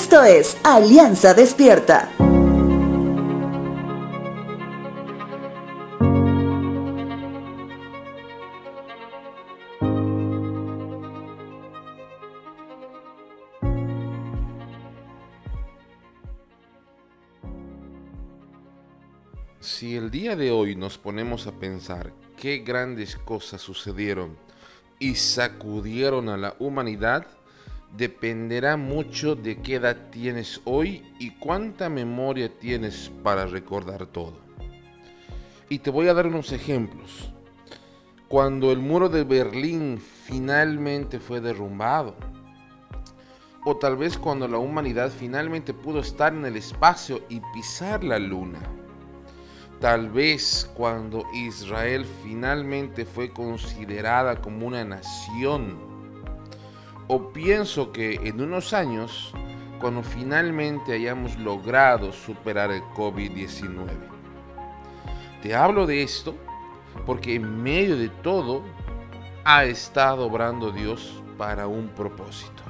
Esto es Alianza Despierta. Si el día de hoy nos ponemos a pensar qué grandes cosas sucedieron y sacudieron a la humanidad, dependerá mucho de qué edad tienes hoy y cuánta memoria tienes para recordar todo. Y te voy a dar unos ejemplos. Cuando el muro de Berlín finalmente fue derrumbado, o tal vez cuando la humanidad finalmente pudo estar en el espacio y pisar la luna. Tal vez cuando Israel finalmente fue considerada como una nación o pienso que en unos años, cuando finalmente hayamos logrado superar el COVID-19. Te hablo de esto porque en medio de todo ha estado obrando Dios para un propósito.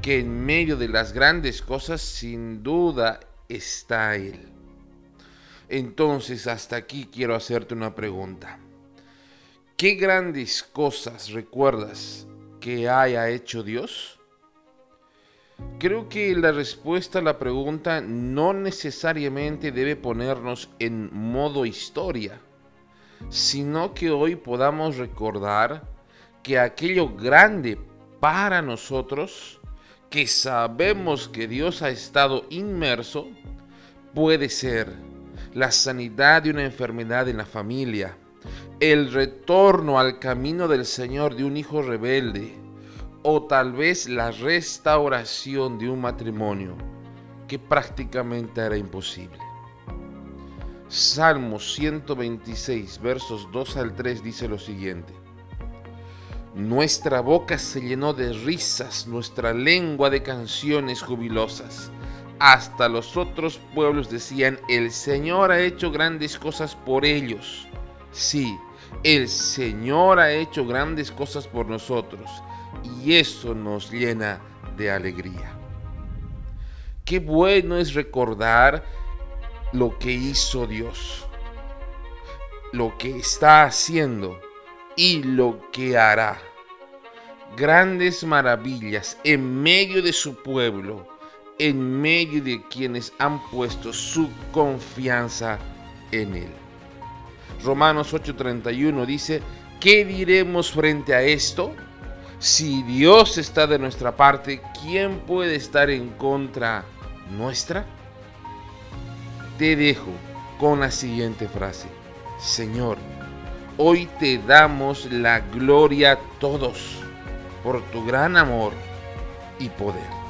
Que en medio de las grandes cosas sin duda está Él. Entonces hasta aquí quiero hacerte una pregunta. ¿Qué grandes cosas recuerdas que haya hecho Dios? Creo que la respuesta a la pregunta no necesariamente debe ponernos en modo historia, sino que hoy podamos recordar que aquello grande para nosotros, que sabemos que Dios ha estado inmerso, puede ser la sanidad de una enfermedad en la familia, el retorno al camino del Señor de un hijo rebelde o tal vez la restauración de un matrimonio que prácticamente era imposible. Salmo 126, versos 2 al 3 dice lo siguiente. Nuestra boca se llenó de risas, nuestra lengua de canciones jubilosas. Hasta los otros pueblos decían, el Señor ha hecho grandes cosas por ellos. Sí, el Señor ha hecho grandes cosas por nosotros y eso nos llena de alegría. Qué bueno es recordar lo que hizo Dios, lo que está haciendo y lo que hará. Grandes maravillas en medio de su pueblo, en medio de quienes han puesto su confianza en Él. Romanos 8:31 dice, ¿qué diremos frente a esto? Si Dios está de nuestra parte, ¿quién puede estar en contra nuestra? Te dejo con la siguiente frase. Señor, hoy te damos la gloria a todos por tu gran amor y poder.